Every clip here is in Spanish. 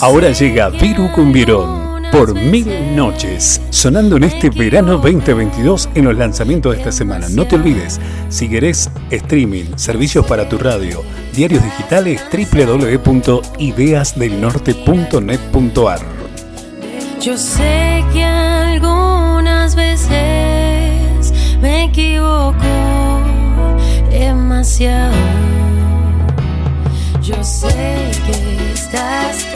Ahora llega Viru Cumbirón por Mil Noches, sonando en este verano 2022 en los lanzamientos de esta semana. No te olvides, si querés streaming, servicios para tu radio, diarios digitales, www.ideasdelnorte.net.ar. Yo sé que algunas veces me equivoco demasiado. Yo sé que estás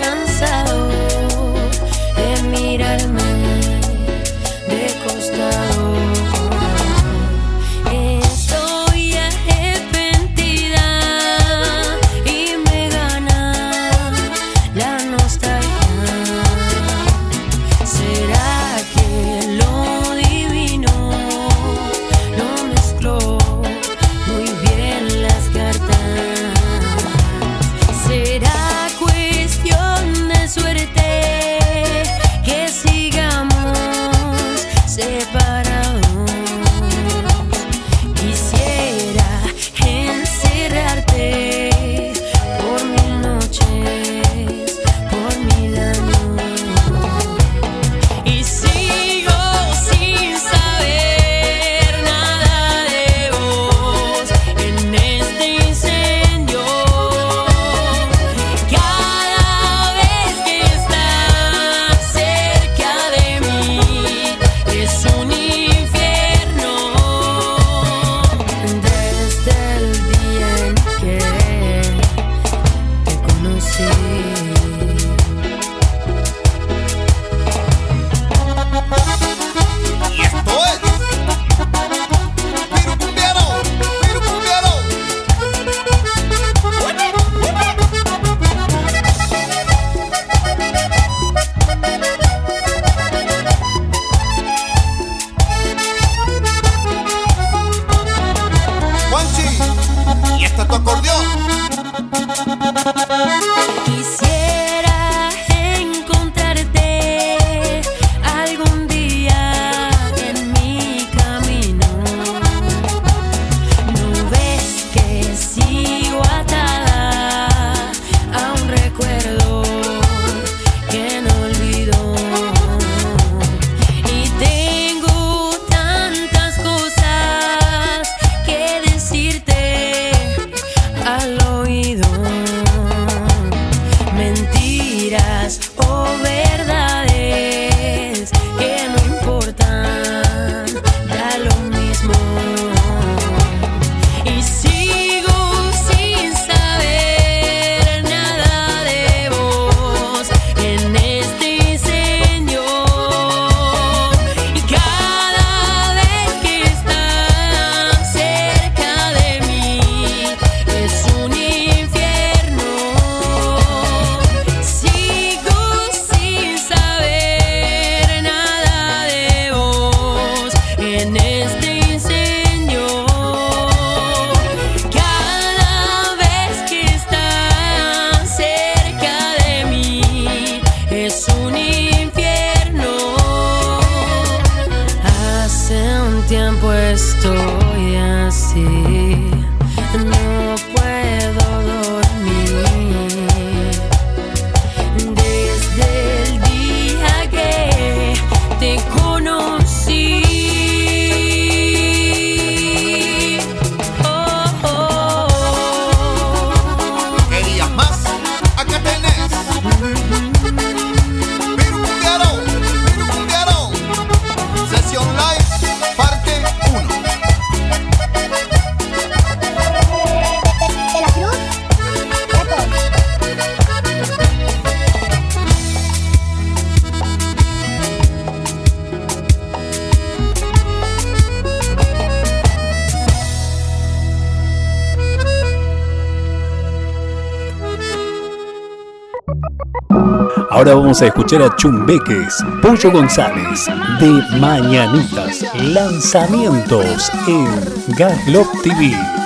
Ahora vamos a escuchar a Chumbeques, Pollo González, de Mañanitas, lanzamientos en Gaslop TV.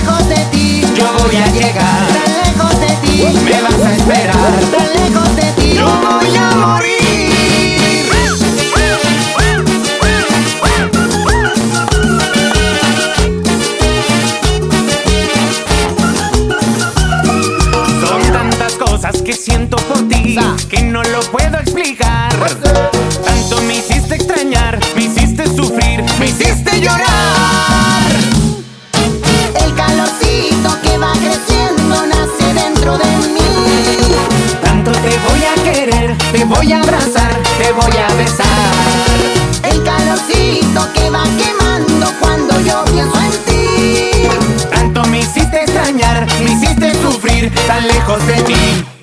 Lejos de ti, Yo voy a llegar. tan lejos de ti, Me vas a esperar. tan lejos de ti. Yo voy a morir. Tanto te voy a querer, te voy a abrazar, te voy a besar. El calorcito que va quemando cuando yo pienso en ti. Tanto me hiciste extrañar, me hiciste sufrir, tan lejos de ti.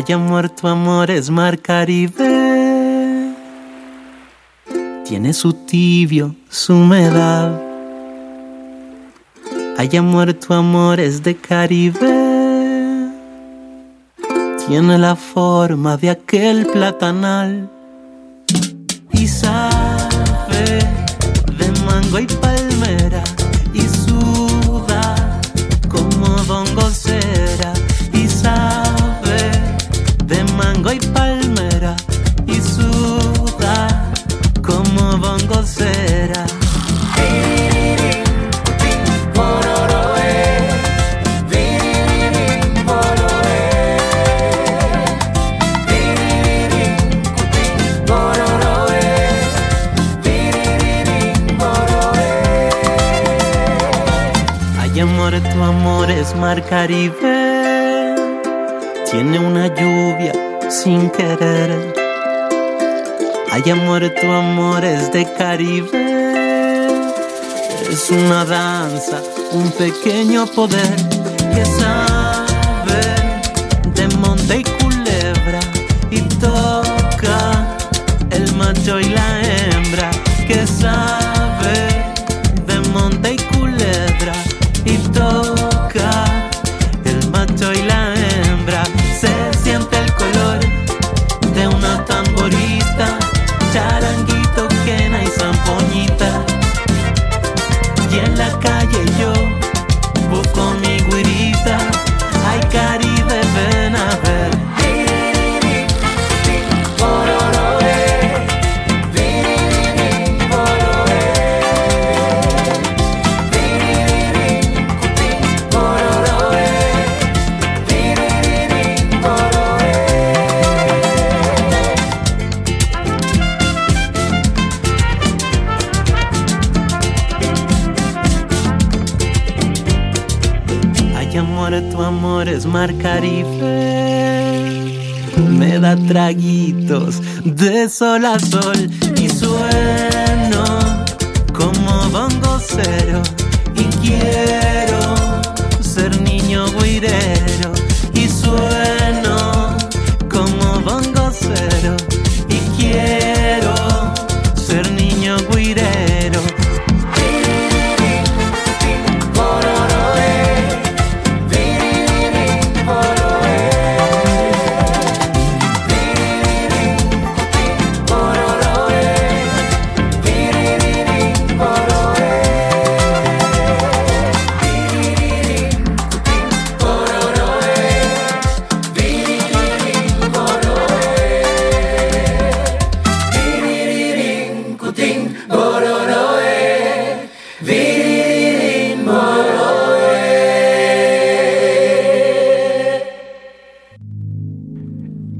Haya muerto amores mar Caribe. Tiene su tibio, su humedad. Haya muerto amores de Caribe. Tiene la forma de aquel platanal. Y sabe de mango y palmera. Y palmera. Y suda como bongocera. Hay amor, tu amor es mar Caribe. Tiene una lluvia sin querer. Hay amor, tu amor es de Caribe. Es una danza, un pequeño poder que sabe de monte y culebra y toca el macho y la hembra que sabe tu amor es mar Caribe. Me da traguitos de sol a sol y sueno como bongocero y quiero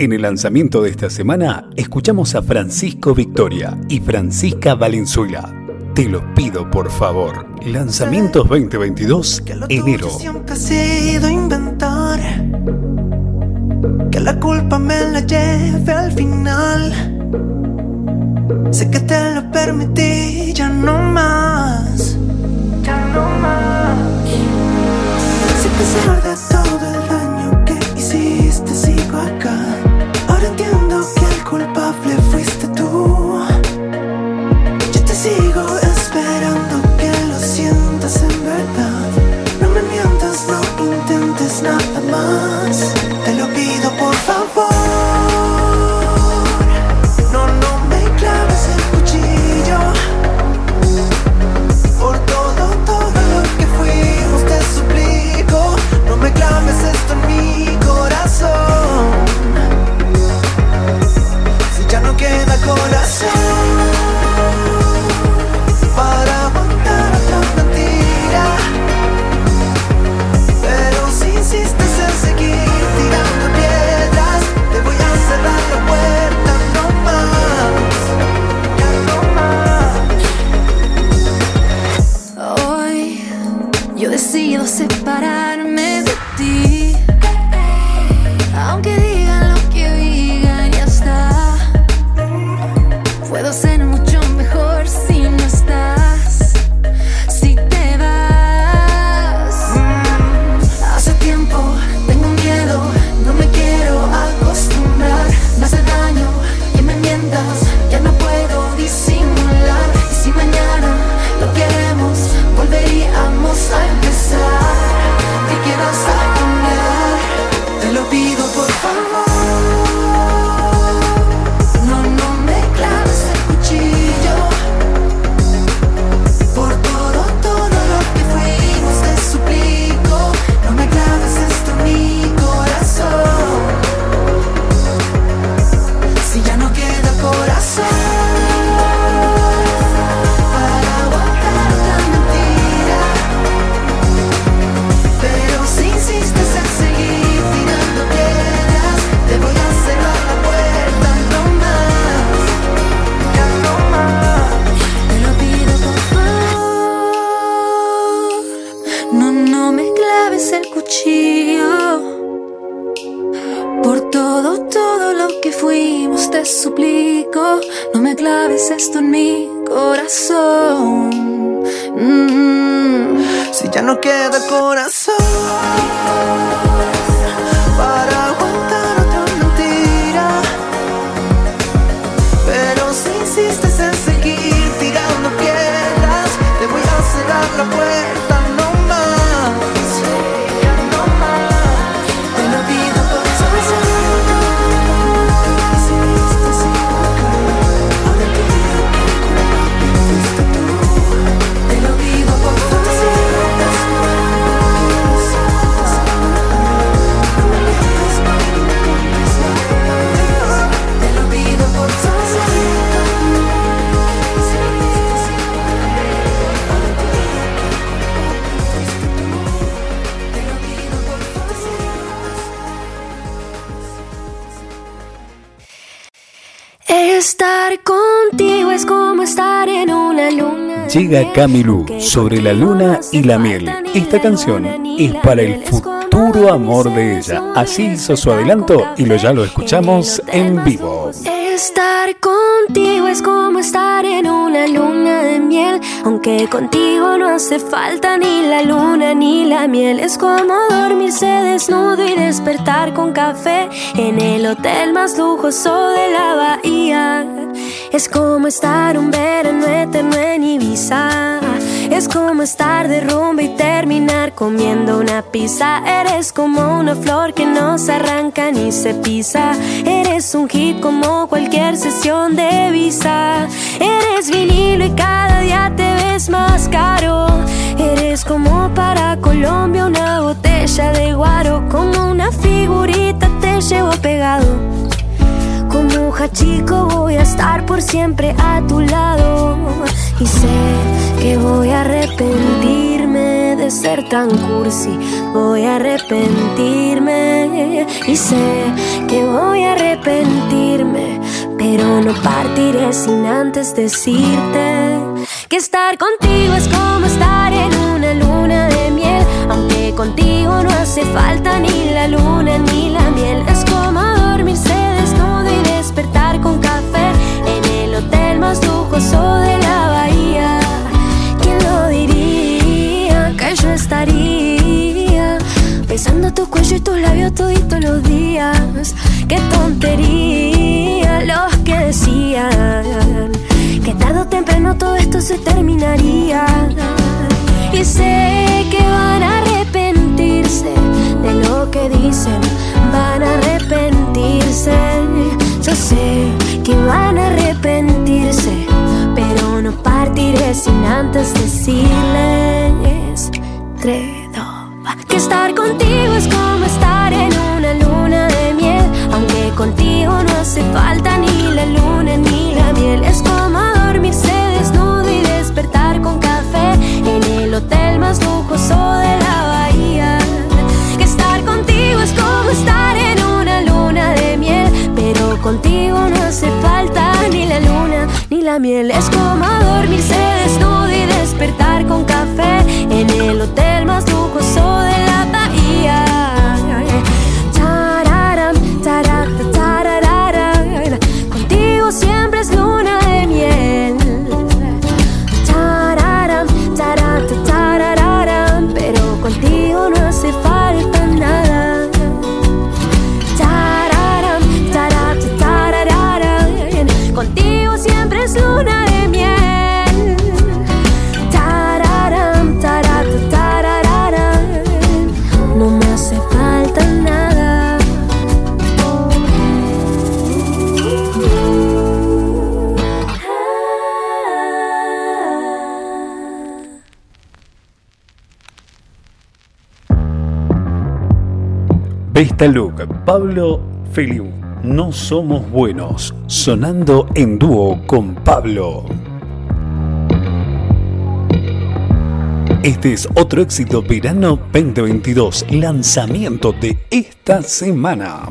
En el lanzamiento de esta semana escuchamos a Francisco Victoria y Francisca Valenzuela. Te lo pido por favor. Lanzamientos 2022, Que lo enero. siempre sido inventar. Que la culpa me la lleve al final. Sé que te lo permití, ya no más. Ya no más. Si a pesar Estar contigo es como estar en una luna. Llega Camilú sobre la luna y la miel. Esta canción es para el futuro amor de ella. Así hizo su adelanto y lo ya lo escuchamos en vivo. Contigo es como estar en una luna de miel, aunque contigo no hace falta ni la luna ni la miel. Es como dormirse desnudo y despertar con café en el hotel más lujoso de la bahía. Es como estar un verano eterno en Ibiza. Es como estar de rumba y terminar comiendo una pizza. Eres como una flor que no se arranca ni se pisa. Eres un hit como cualquier sesión de visa. Eres vinilo y cada día te ves más caro. Eres como para Colombia una botella de guaro. Como una figurita te llevo pegado. Chico voy a estar por siempre a tu lado. Y sé que voy a arrepentirme de ser tan cursi, voy a arrepentirme. Y sé que voy a arrepentirme, pero no partiré sin antes decirte que estar contigo es como estar en una luna de miel, aunque contigo no hace falta ni la luna ni Qué tontería los que decían que tarde o temprano todo esto se terminaría. Y sé que van a arrepentirse de lo que dicen, van a arrepentirse. Yo sé que van a arrepentirse, pero no partiré sin antes decirles credo. Que estar contigo es como hace falta ni la luna ni la miel. Es como dormirse desnudo y despertar con café en el hotel más lujoso de la bahía. Que estar contigo es como estar en una luna de miel, pero contigo no hace falta ni la luna ni la miel. Es como dormirse desnudo y despertar con café en el hotel más lujoso Look, Pablo Feliu. No somos buenos. Sonando en dúo con Pablo. Este es otro éxito verano 2022, lanzamiento de esta semana.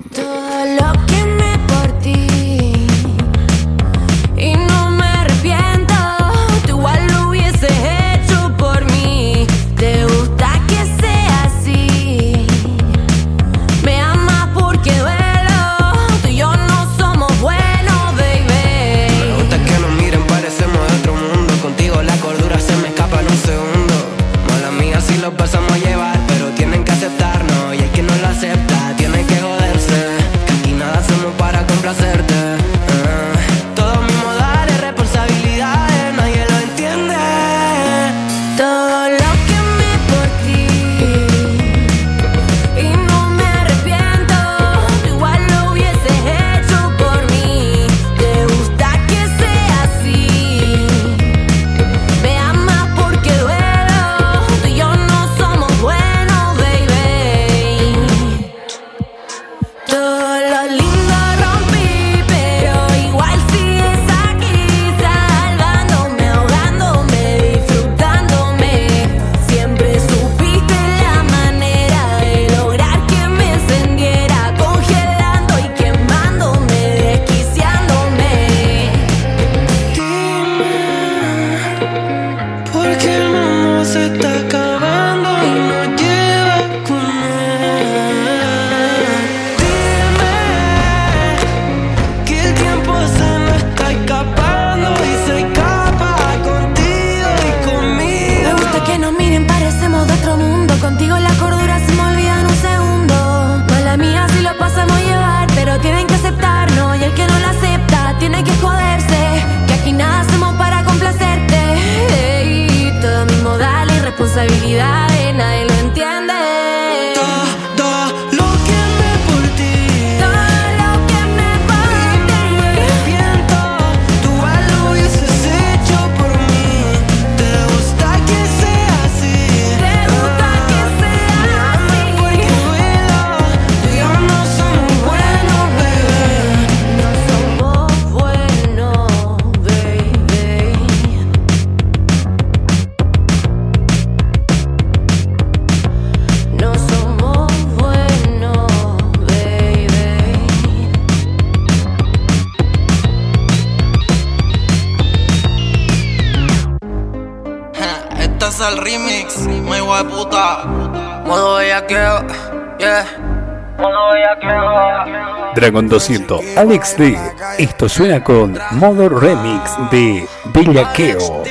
Dragon 200, Alex D. Esto suena con modo remix de Bellaqueo.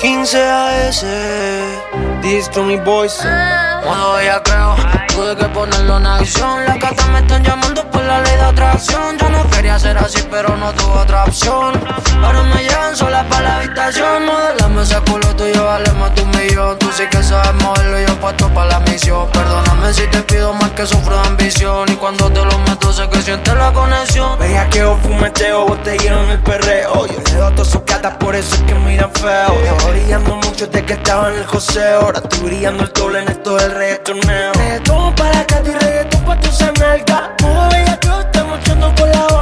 15 AS, to me boys. Modo bellaqueo, tuve que ponerlo en acción. Las gatas me están llamando Yo no quería ser así, pero no tuve otra opción. Ahora me llevan sola para la habitación. Modelame ese culo tuyo, vale más de un millón. Tú sí que sabes moverlo, yo puesto para la misión. Perdóname si te pido más que sufro de ambición. Y cuando te lo meto, sé que sientes la conexión. Bellaqueo, fumeteo, botellero en el perreo Yo le doy a todas sus gatas, por eso es que miran feo Estaba brillando mucho desde que estaba en el joseo Ahora estoy brillando el doble en esto del reggaetoneo Reggaetón para acá y reggaetón pa' tu sanalga Echando con la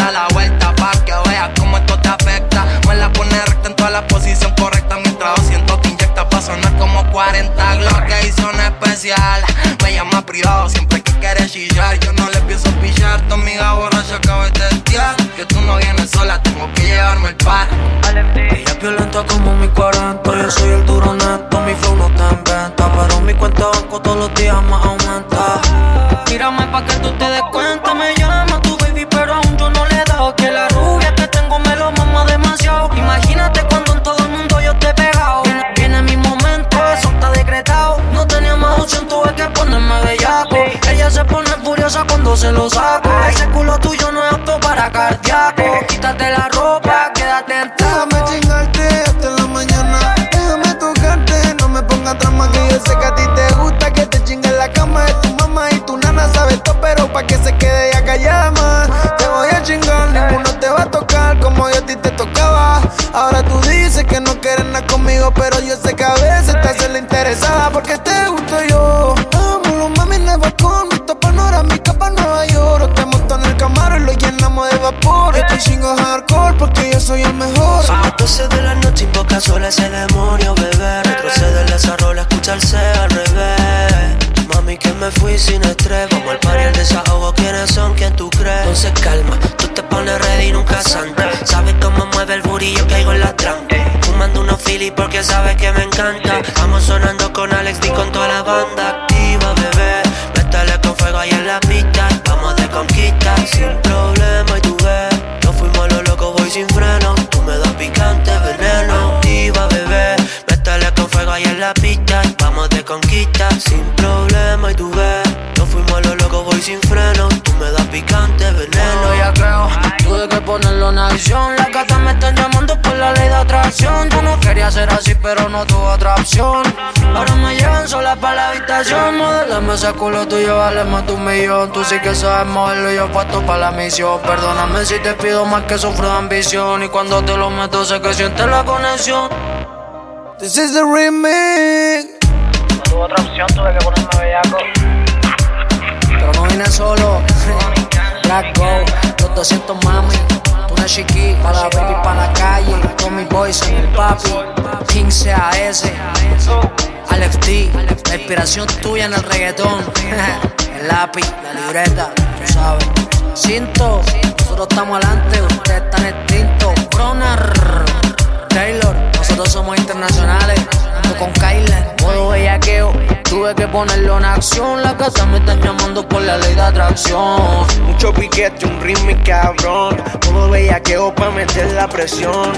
da la vuelta pa' que veas cómo esto te afecta. Me la pone recta en toda la posición correcta mientras 200 te inyecta pa' sonar como 40. Location especial, me llama privado siempre que quieres chillar. Yo no le pienso pillar, tu amiga borracha acaba de testear. Que tú no vienes sola, tengo que llevarme el par. Ella es violenta como mi 40 Yo soy el duro neto, mi flow no te inventa Pero mi cuenta banco todos los días más aumenta Mírame pa' que tú te des cuenta lo saco Sonando con Alex D con toda la banda activa, bebé. Métele con fuego ahí en la pista. Vamos de conquista, sin problema. Y tú ves, no fuimos los locos, voy sin freno. Tú me das picante, veneno. Activa, bebé. Métele con fuego ahí en la pista. Vamos de conquista, sin problema. Y tú ves, no fuimos los locos, voy sin freno. Tú me das picante, veneno. ya creo, tuve que ponerlo en acción. Las gatas me están llamando por la ley de atracción. Yo no quería ser así, pero no tuve otra opción. Ahora me llevan sola para la habitación. Modelame ese culo tuyo, vale más de un millón. Tú sí que sabes moverlo, yo puesto para la misión. Perdóname si te pido más que sufro de ambición. Y cuando te lo meto, sé que sientes la conexión. This is the remix. No tuve otra opción, tuve que ponerme bellaco. Pero no vine solo. Black Go, los 200 mami. Chiqui, para la baby, para la calle. Con mis boys en el papi. 15 AS. Alex D, la inspiración tuya en el reggaetón. el lápiz, la libreta, tú sabes. Cinto, nosotros estamos adelante, ustedes están extintos. Bronner, Taylor, nosotros somos internacionales. Junto con Kyler, modo bellaqueo. Tuve que ponerlo en acción. La casa me están llamando por la ley de atracción. Mucho piquete, un ritmo cabrón. Todo bellaqueo pa' meter la presión.